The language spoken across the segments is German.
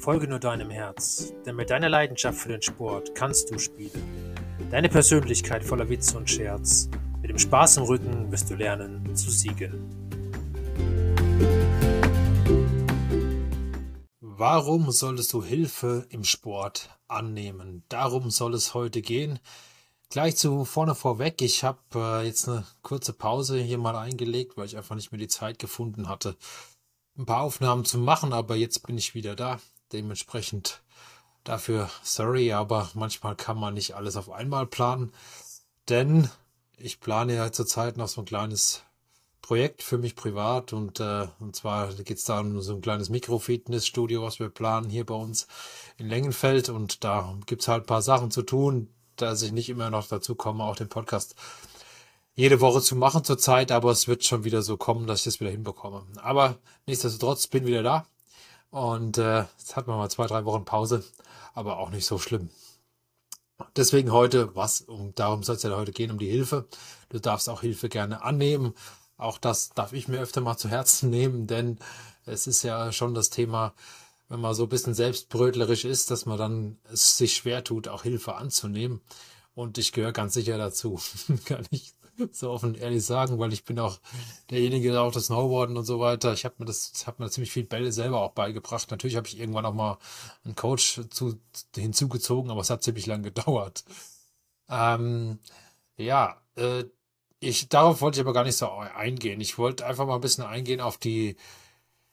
Folge nur deinem Herz, denn mit deiner Leidenschaft für den Sport kannst du spielen. Deine Persönlichkeit voller Witz und Scherz. Mit dem Spaß im Rücken wirst du lernen zu siegen. Warum solltest du Hilfe im Sport annehmen? Darum soll es heute gehen. Gleich zu vorne vorweg, ich habe äh, jetzt eine kurze Pause hier mal eingelegt, weil ich einfach nicht mehr die Zeit gefunden hatte, ein paar Aufnahmen zu machen, aber jetzt bin ich wieder da. Dementsprechend dafür sorry, aber manchmal kann man nicht alles auf einmal planen, denn ich plane ja zurzeit noch so ein kleines Projekt für mich privat und, äh, und zwar geht es da um so ein kleines Mikro-Fitness-Studio, was wir planen hier bei uns in Lengenfeld und da gibt es halt ein paar Sachen zu tun, dass ich nicht immer noch dazu komme, auch den Podcast jede Woche zu machen zurzeit, aber es wird schon wieder so kommen, dass ich das wieder hinbekomme. Aber nichtsdestotrotz bin wieder da und äh, jetzt hat man mal zwei, drei Wochen Pause, aber auch nicht so schlimm. Deswegen heute, was, um darum soll es ja heute gehen, um die Hilfe. Du darfst auch Hilfe gerne annehmen. Auch das darf ich mir öfter mal zu Herzen nehmen, denn es ist ja schon das Thema, wenn man so ein bisschen selbstbrötlerisch ist, dass man dann es sich schwer tut, auch Hilfe anzunehmen. Und ich gehöre ganz sicher dazu. Kann ich so offen ehrlich sagen, weil ich bin auch derjenige, der auch das Snowboarden und so weiter. Ich habe mir das, habe mir ziemlich viel Bälle selber auch beigebracht. Natürlich habe ich irgendwann auch mal einen Coach zu, hinzugezogen, aber es hat ziemlich lang gedauert. Ähm, ja, äh, ich, darauf wollte ich aber gar nicht so eingehen. Ich wollte einfach mal ein bisschen eingehen auf die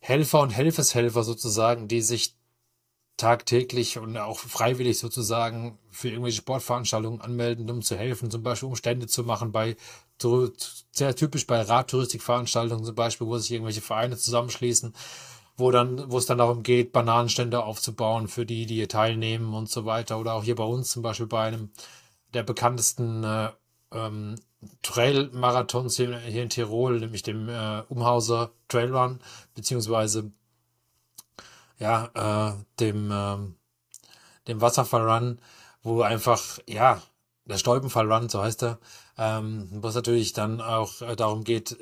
Helfer und Helfershelfer sozusagen, die sich tagtäglich und auch freiwillig sozusagen für irgendwelche Sportveranstaltungen anmelden, um zu helfen, zum Beispiel Umstände zu machen bei sehr typisch bei Radtouristikveranstaltungen zum Beispiel, wo sich irgendwelche Vereine zusammenschließen, wo dann, wo es dann darum geht, Bananenstände aufzubauen für die, die hier teilnehmen und so weiter. Oder auch hier bei uns zum Beispiel bei einem der bekanntesten äh, ähm, Trail-Marathons hier, hier, in Tirol, nämlich dem äh, Umhauser Trailrun, beziehungsweise ja, äh, dem, äh, dem Wasserfallrun, wo einfach, ja, der Stolpenfallrun, so heißt er, ähm, wo es natürlich dann auch äh, darum geht,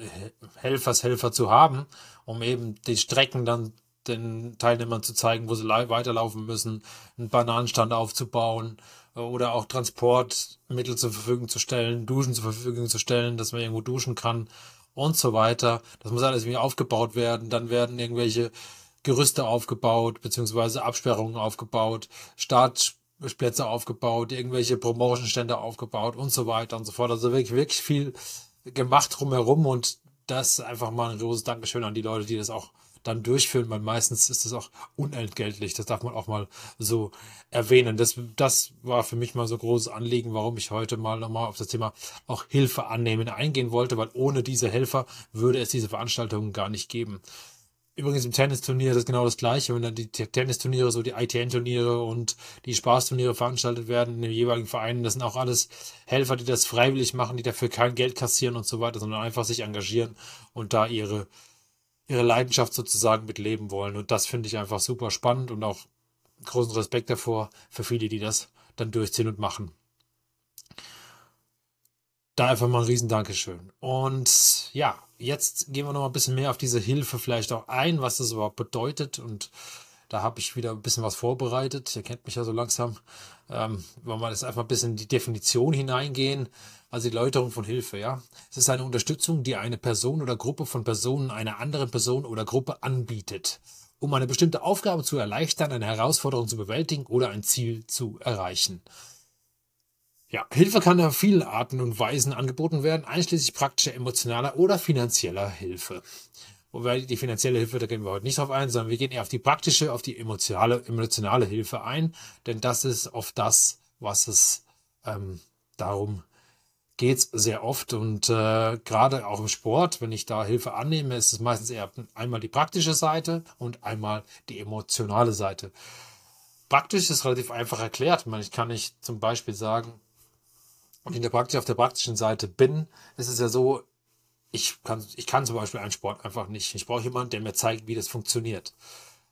Helfershelfer zu haben, um eben die Strecken dann den Teilnehmern zu zeigen, wo sie weiterlaufen müssen, einen Bananenstand aufzubauen oder auch Transportmittel zur Verfügung zu stellen, Duschen zur Verfügung zu stellen, dass man irgendwo duschen kann und so weiter. Das muss alles irgendwie aufgebaut werden. Dann werden irgendwelche Gerüste aufgebaut, beziehungsweise Absperrungen aufgebaut, Startplätze aufgebaut, irgendwelche Promotionstände aufgebaut und so weiter und so fort. Also wirklich, wirklich viel gemacht drumherum und das einfach mal ein großes Dankeschön an die Leute, die das auch dann durchführen, weil meistens ist das auch unentgeltlich. Das darf man auch mal so erwähnen. Das, das war für mich mal so großes Anliegen, warum ich heute mal nochmal auf das Thema auch Hilfe annehmen eingehen wollte, weil ohne diese Helfer würde es diese Veranstaltungen gar nicht geben. Übrigens im Tennisturnier ist es genau das gleiche, wenn dann die Tennisturniere, so die ITN-Turniere und die Spaßturniere veranstaltet werden in den jeweiligen Vereinen, das sind auch alles Helfer, die das freiwillig machen, die dafür kein Geld kassieren und so weiter, sondern einfach sich engagieren und da ihre, ihre Leidenschaft sozusagen mitleben wollen. Und das finde ich einfach super spannend und auch großen Respekt davor für viele, die das dann durchziehen und machen. Da einfach mal ein riesen Dankeschön. Und ja, jetzt gehen wir noch mal ein bisschen mehr auf diese Hilfe vielleicht auch ein, was das überhaupt bedeutet. Und da habe ich wieder ein bisschen was vorbereitet. Ihr kennt mich ja so langsam. Ähm, wollen wir jetzt einfach ein bisschen in die Definition hineingehen. Also die Läuterung von Hilfe, ja. Es ist eine Unterstützung, die eine Person oder Gruppe von Personen einer anderen Person oder Gruppe anbietet, um eine bestimmte Aufgabe zu erleichtern, eine Herausforderung zu bewältigen oder ein Ziel zu erreichen. Ja, Hilfe kann auf vielen Arten und Weisen angeboten werden, einschließlich praktischer, emotionaler oder finanzieller Hilfe. Wobei die finanzielle Hilfe, da gehen wir heute nicht drauf ein, sondern wir gehen eher auf die praktische, auf die emotionale, emotionale Hilfe ein, denn das ist oft das, was es ähm, darum geht sehr oft und äh, gerade auch im Sport, wenn ich da Hilfe annehme, ist es meistens eher einmal die praktische Seite und einmal die emotionale Seite. Praktisch ist relativ einfach erklärt. Ich kann nicht zum Beispiel sagen, und in der Praxis, auf der praktischen Seite bin, ist es ja so, ich kann, ich kann zum Beispiel einen Sport einfach nicht. Ich brauche jemanden, der mir zeigt, wie das funktioniert.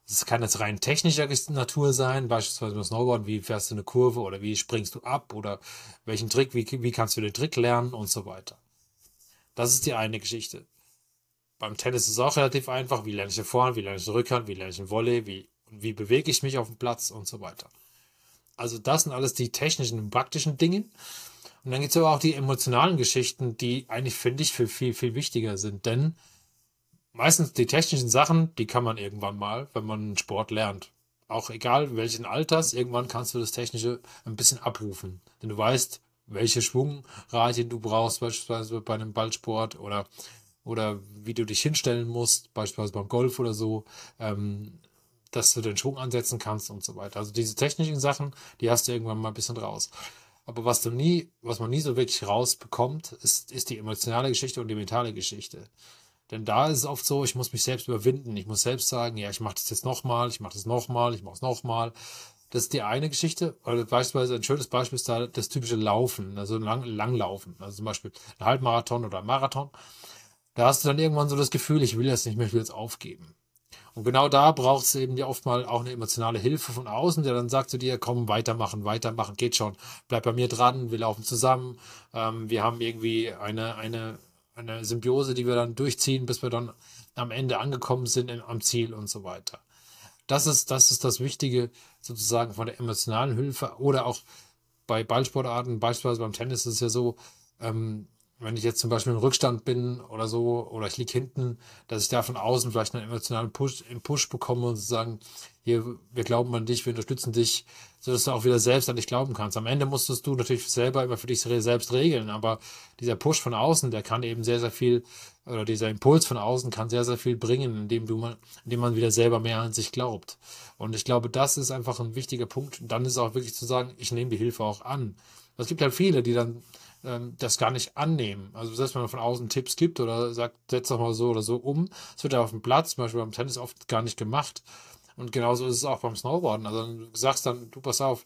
Das kann jetzt rein technischer Natur sein, beispielsweise beim Snowboard, wie fährst du eine Kurve oder wie springst du ab oder welchen Trick, wie, wie kannst du den Trick lernen und so weiter. Das ist die eine Geschichte. Beim Tennis ist es auch relativ einfach. Wie lerne ich den Vorhand, wie lerne ich den Rückhand, wie lerne ich den Volley, wie wie bewege ich mich auf dem Platz und so weiter. Also das sind alles die technischen und praktischen Dinge. Und dann gibt es aber auch die emotionalen Geschichten, die eigentlich, finde ich, viel, viel, viel wichtiger sind. Denn meistens die technischen Sachen, die kann man irgendwann mal, wenn man Sport lernt. Auch egal welchen Alters, irgendwann kannst du das Technische ein bisschen abrufen. Denn du weißt, welche Schwungradien du brauchst, beispielsweise bei einem Ballsport oder, oder wie du dich hinstellen musst, beispielsweise beim Golf oder so, ähm, dass du den Schwung ansetzen kannst und so weiter. Also diese technischen Sachen, die hast du irgendwann mal ein bisschen raus. Aber was du nie, was man nie so wirklich rausbekommt, ist, ist die emotionale Geschichte und die mentale Geschichte. Denn da ist es oft so, ich muss mich selbst überwinden. Ich muss selbst sagen, ja, ich mache das jetzt nochmal, ich mache das nochmal, ich mache es nochmal. Das ist die eine Geschichte. Oder beispielsweise ein schönes Beispiel ist da das typische Laufen, also lang, Langlaufen. Also zum Beispiel ein Halbmarathon oder ein Marathon. Da hast du dann irgendwann so das Gefühl, ich will das nicht mehr, ich will jetzt aufgeben. Und genau da braucht es eben ja oft mal auch eine emotionale Hilfe von außen, der dann sagt zu dir, komm, weitermachen, weitermachen, geht schon, bleib bei mir dran, wir laufen zusammen, ähm, wir haben irgendwie eine, eine, eine Symbiose, die wir dann durchziehen, bis wir dann am Ende angekommen sind in, am Ziel und so weiter. Das ist, das ist das Wichtige sozusagen von der emotionalen Hilfe. Oder auch bei Ballsportarten, beispielsweise beim Tennis ist es ja so, ähm, wenn ich jetzt zum Beispiel im Rückstand bin oder so, oder ich liege hinten, dass ich da von außen vielleicht einen emotionalen Push, einen Push bekomme und sagen, hier, wir glauben an dich, wir unterstützen dich, so dass du auch wieder selbst an dich glauben kannst. Am Ende musstest du natürlich selber immer für dich selbst regeln, aber dieser Push von außen, der kann eben sehr, sehr viel, oder dieser Impuls von außen kann sehr, sehr viel bringen, indem du mal, indem man wieder selber mehr an sich glaubt. Und ich glaube, das ist einfach ein wichtiger Punkt. Und dann ist auch wirklich zu sagen, ich nehme die Hilfe auch an. Es gibt halt viele, die dann ähm, das gar nicht annehmen. Also selbst wenn man von außen Tipps gibt oder sagt, setz doch mal so oder so um, es wird ja auf dem Platz, zum Beispiel beim Tennis oft gar nicht gemacht. Und genauso ist es auch beim Snowboarden. Also du sagst dann, du pass auf,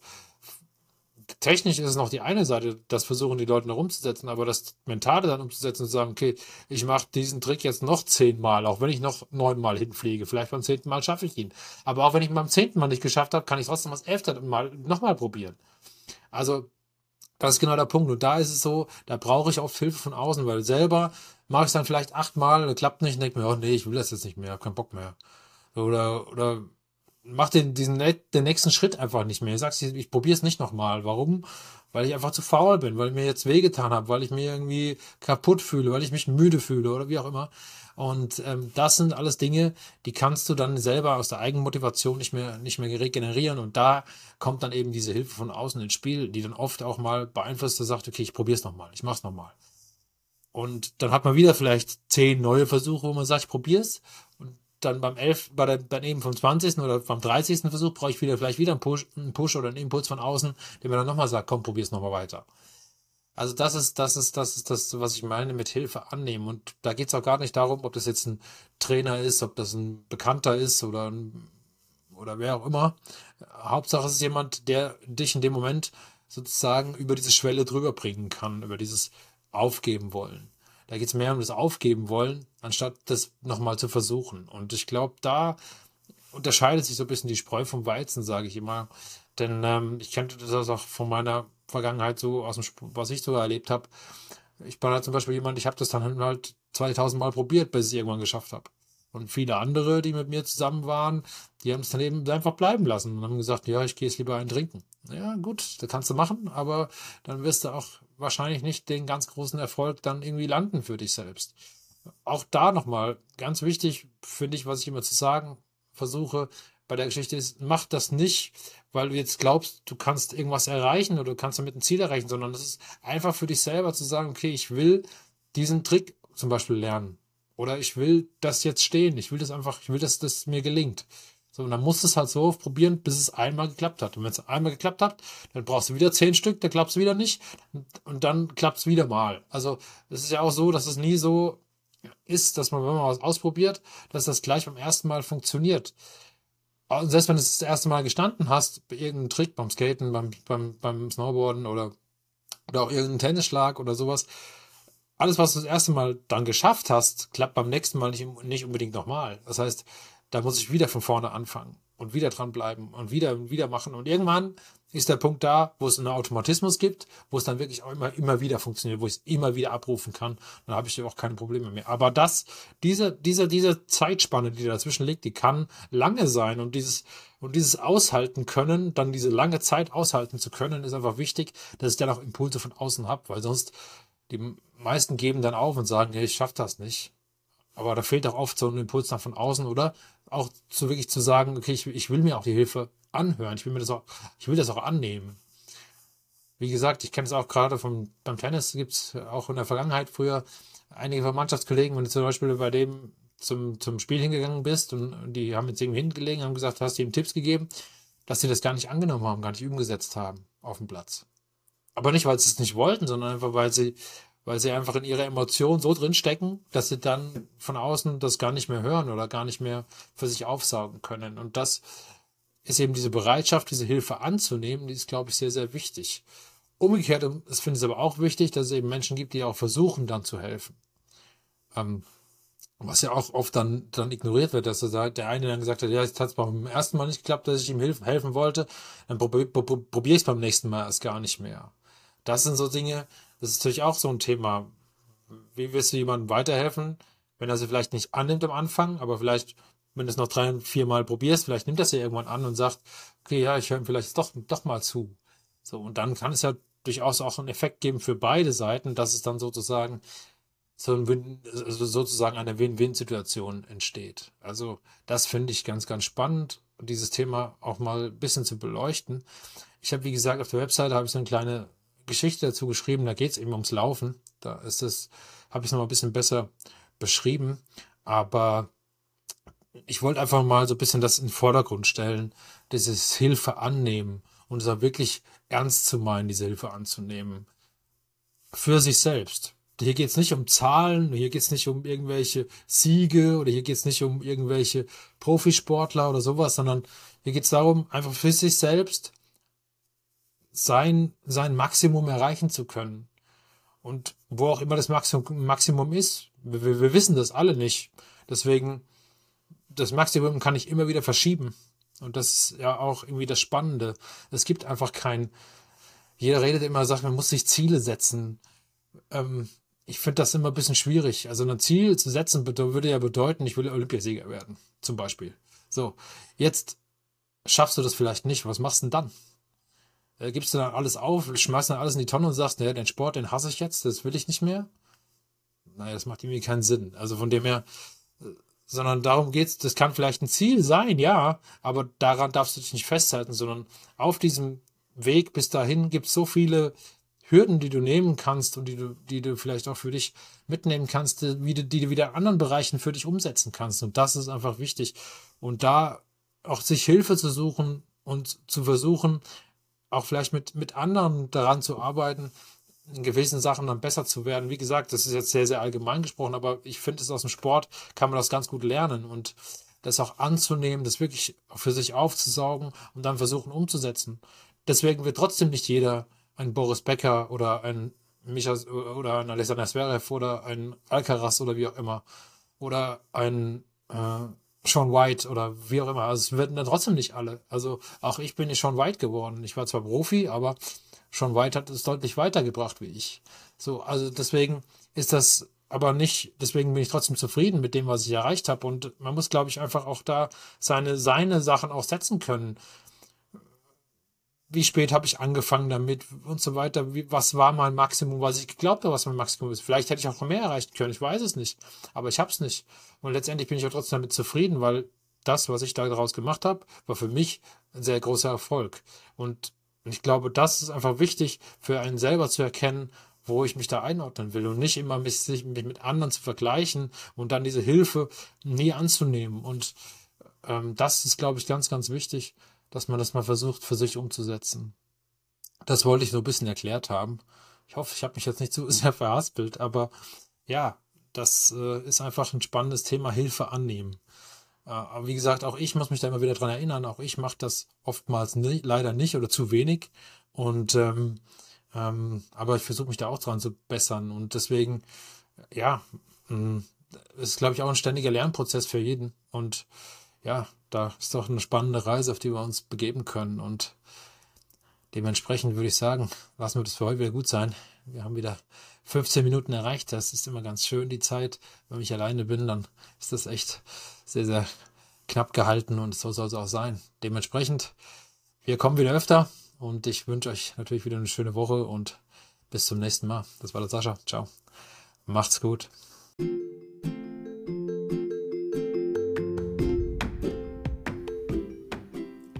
technisch ist es noch die eine Seite, das versuchen die Leute noch umzusetzen, aber das Mentale dann umzusetzen und zu sagen, okay, ich mache diesen Trick jetzt noch zehnmal, auch wenn ich noch neunmal hinfliege. Vielleicht beim zehnten Mal schaffe ich ihn. Aber auch wenn ich ihn beim zehnten Mal nicht geschafft habe, kann ich trotzdem das elfte Mal nochmal probieren. Also das ist genau der Punkt. Und da ist es so, da brauche ich oft Hilfe von außen, weil selber mache ich es dann vielleicht achtmal, klappt nicht und denke mir, oh nee, ich will das jetzt nicht mehr, hab keinen Bock mehr. Oder, oder mach den, diesen, den nächsten Schritt einfach nicht mehr. Ich sag's, ich, ich probiere es nicht nochmal. Warum? Weil ich einfach zu faul bin, weil ich mir jetzt wehgetan habe, weil ich mir irgendwie kaputt fühle, weil ich mich müde fühle oder wie auch immer. Und ähm, das sind alles Dinge, die kannst du dann selber aus der eigenen Motivation nicht mehr, nicht mehr regenerieren. Und da kommt dann eben diese Hilfe von außen ins Spiel, die dann oft auch mal beeinflusst, der sagt, okay, ich probier's nochmal, ich mach's nochmal. Und dann hat man wieder vielleicht zehn neue Versuche, wo man sagt, ich probier's. Und dann beim elf, bei der, dann eben vom 20. oder beim 30. Versuch brauche ich wieder vielleicht wieder einen Push, einen Push oder einen Impuls von außen, der mir dann nochmal sagt, komm, probier's nochmal weiter. Also das ist, das ist, das ist das, was ich meine mit Hilfe annehmen. Und da geht es auch gar nicht darum, ob das jetzt ein Trainer ist, ob das ein Bekannter ist oder ein, oder wer auch immer. Hauptsache es ist jemand, der dich in dem Moment sozusagen über diese Schwelle drüber bringen kann, über dieses Aufgeben wollen. Da geht es mehr um das Aufgeben wollen, anstatt das nochmal zu versuchen. Und ich glaube, da unterscheidet sich so ein bisschen die Spreu vom Weizen, sage ich immer. Denn ähm, ich kenne das auch von meiner Vergangenheit so aus dem, was ich so erlebt habe. Ich bin halt zum Beispiel jemand, ich habe das dann halt 2000 Mal probiert, bis ich es irgendwann geschafft habe. Und viele andere, die mit mir zusammen waren, die haben es dann eben einfach bleiben lassen und haben gesagt, ja, ich gehe jetzt lieber einen trinken. Ja, gut, das kannst du machen, aber dann wirst du auch wahrscheinlich nicht den ganz großen Erfolg dann irgendwie landen für dich selbst. Auch da nochmal ganz wichtig, finde ich, was ich immer zu sagen versuche, bei der Geschichte ist, mach das nicht, weil du jetzt glaubst, du kannst irgendwas erreichen oder du kannst damit ein Ziel erreichen, sondern das ist einfach für dich selber zu sagen, okay, ich will diesen Trick zum Beispiel lernen. Oder ich will das jetzt stehen. Ich will das einfach, ich will, dass das mir gelingt. So, und dann musst du es halt so oft probieren, bis es einmal geklappt hat. Und wenn es einmal geklappt hat, dann brauchst du wieder zehn Stück, dann klappt es wieder nicht. Und dann klappt es wieder mal. Also, es ist ja auch so, dass es nie so ist, dass man, wenn man was ausprobiert, dass das gleich beim ersten Mal funktioniert selbst wenn du das erste Mal gestanden hast, bei irgendeinem Trick beim Skaten, beim, beim, beim Snowboarden oder, oder auch irgendeinen Tennisschlag oder sowas, alles, was du das erste Mal dann geschafft hast, klappt beim nächsten Mal nicht, nicht unbedingt nochmal. Das heißt, da muss ich wieder von vorne anfangen. Und wieder dranbleiben und wieder und wieder machen. Und irgendwann ist der Punkt da, wo es einen Automatismus gibt, wo es dann wirklich auch immer, immer wieder funktioniert, wo ich es immer wieder abrufen kann. Dann habe ich auch keine Probleme mehr. Aber das, diese, diese, diese Zeitspanne, die dazwischen liegt, die kann lange sein und dieses, und dieses aushalten können, dann diese lange Zeit aushalten zu können, ist einfach wichtig, dass ich dann auch Impulse von außen habe, weil sonst die meisten geben dann auf und sagen, hey, ich schaffe das nicht. Aber da fehlt auch oft so ein Impuls nach von außen oder auch zu wirklich zu sagen, okay, ich, ich will mir auch die Hilfe anhören. Ich will mir das auch, ich will das auch annehmen. Wie gesagt, ich kenne es auch gerade vom, beim Tennis gibt es auch in der Vergangenheit früher einige von Mannschaftskollegen, wenn du zum Beispiel bei dem zum, zum Spiel hingegangen bist und die haben jetzt irgendwie hingelegen, haben gesagt, hast du ihm Tipps gegeben, dass sie das gar nicht angenommen haben, gar nicht umgesetzt haben auf dem Platz. Aber nicht, weil sie es nicht wollten, sondern einfach, weil sie weil sie einfach in ihrer Emotion so drin stecken, dass sie dann von außen das gar nicht mehr hören oder gar nicht mehr für sich aufsaugen können. Und das ist eben diese Bereitschaft, diese Hilfe anzunehmen, die ist, glaube ich, sehr, sehr wichtig. Umgekehrt, das finde ich aber auch wichtig, dass es eben Menschen gibt, die auch versuchen, dann zu helfen. Ähm, was ja auch oft dann, dann ignoriert wird, dass der eine dann gesagt hat, ja, es hat beim ersten Mal nicht geklappt, dass ich ihm helfen wollte, dann probiere probier ich es beim nächsten Mal erst gar nicht mehr. Das sind so Dinge, das ist natürlich auch so ein Thema. Wie wirst du jemandem weiterhelfen, wenn er sie vielleicht nicht annimmt am Anfang, aber vielleicht, wenn du es noch drei, vier Mal probierst, vielleicht nimmt er sie irgendwann an und sagt, okay, ja, ich höre ihm vielleicht doch, doch mal zu. So, und dann kann es ja durchaus auch einen Effekt geben für beide Seiten, dass es dann sozusagen so ein, also sozusagen eine Win-Win-Situation entsteht. Also das finde ich ganz, ganz spannend, dieses Thema auch mal ein bisschen zu beleuchten. Ich habe, wie gesagt, auf der Webseite habe ich so eine kleine Geschichte dazu geschrieben, da geht es eben ums Laufen. Da ist es, habe ich es noch mal ein bisschen besser beschrieben. Aber ich wollte einfach mal so ein bisschen das in den Vordergrund stellen, dieses Hilfe annehmen und es auch wirklich ernst zu meinen, diese Hilfe anzunehmen. Für sich selbst. Hier geht es nicht um Zahlen, hier geht es nicht um irgendwelche Siege oder hier geht es nicht um irgendwelche Profisportler oder sowas, sondern hier geht es darum, einfach für sich selbst sein, sein Maximum erreichen zu können. Und wo auch immer das Maximum, Maximum ist, wir, wir wissen das alle nicht. Deswegen, das Maximum kann ich immer wieder verschieben. Und das ist ja auch irgendwie das Spannende. Es gibt einfach kein, jeder redet immer, sagt, man muss sich Ziele setzen. Ähm, ich finde das immer ein bisschen schwierig. Also ein Ziel zu setzen würde ja bedeuten, ich will Olympiasieger werden, zum Beispiel. So, jetzt schaffst du das vielleicht nicht. Was machst du denn dann? Äh, gibst du dann alles auf, schmeißt dann alles in die Tonne und sagst, naja, den Sport, den hasse ich jetzt, das will ich nicht mehr. Naja, das macht irgendwie keinen Sinn. Also von dem her, äh, sondern darum geht's, das kann vielleicht ein Ziel sein, ja, aber daran darfst du dich nicht festhalten, sondern auf diesem Weg bis dahin gibt es so viele Hürden, die du nehmen kannst und die du, die du vielleicht auch für dich mitnehmen kannst, die, die du wieder in anderen Bereichen für dich umsetzen kannst. Und das ist einfach wichtig. Und da auch sich Hilfe zu suchen und zu versuchen, auch vielleicht mit, mit anderen daran zu arbeiten, in gewissen Sachen dann besser zu werden. Wie gesagt, das ist jetzt sehr, sehr allgemein gesprochen, aber ich finde es aus dem Sport kann man das ganz gut lernen und das auch anzunehmen, das wirklich für sich aufzusaugen und dann versuchen umzusetzen. Deswegen wird trotzdem nicht jeder ein Boris Becker oder ein Micha oder ein Alexander Zverev oder ein Alcaraz oder wie auch immer oder ein äh, Sean White oder wie auch immer. Also es werden dann trotzdem nicht alle. Also auch ich bin nicht Sean White geworden. Ich war zwar Profi, aber Sean White hat es deutlich weitergebracht wie ich. So, also deswegen ist das aber nicht, deswegen bin ich trotzdem zufrieden mit dem, was ich erreicht habe. Und man muss, glaube ich, einfach auch da seine, seine Sachen auch setzen können wie spät habe ich angefangen damit und so weiter. Wie, was war mein Maximum, was ich geglaubt habe, was mein Maximum ist. Vielleicht hätte ich auch noch mehr erreichen können, ich weiß es nicht. Aber ich habe es nicht. Und letztendlich bin ich auch trotzdem damit zufrieden, weil das, was ich da daraus gemacht habe, war für mich ein sehr großer Erfolg. Und ich glaube, das ist einfach wichtig für einen selber zu erkennen, wo ich mich da einordnen will und nicht immer mich, mich mit anderen zu vergleichen und dann diese Hilfe nie anzunehmen. Und ähm, das ist, glaube ich, ganz, ganz wichtig dass man das mal versucht für sich umzusetzen. Das wollte ich so ein bisschen erklärt haben. Ich hoffe, ich habe mich jetzt nicht zu sehr verhaspelt, aber ja, das äh, ist einfach ein spannendes Thema, Hilfe annehmen. Äh, aber wie gesagt, auch ich muss mich da immer wieder dran erinnern, auch ich mache das oftmals nie, leider nicht oder zu wenig. Und ähm, ähm, aber ich versuche mich da auch dran zu bessern. Und deswegen, ja, mh, mm, ist, glaube ich, auch ein ständiger Lernprozess für jeden. Und ja, da ist doch eine spannende Reise, auf die wir uns begeben können. Und dementsprechend würde ich sagen, lassen wir das für heute wieder gut sein. Wir haben wieder 15 Minuten erreicht. Das ist immer ganz schön, die Zeit. Wenn ich alleine bin, dann ist das echt sehr, sehr knapp gehalten und so soll es auch sein. Dementsprechend, wir kommen wieder öfter und ich wünsche euch natürlich wieder eine schöne Woche und bis zum nächsten Mal. Das war der Sascha. Ciao. Macht's gut.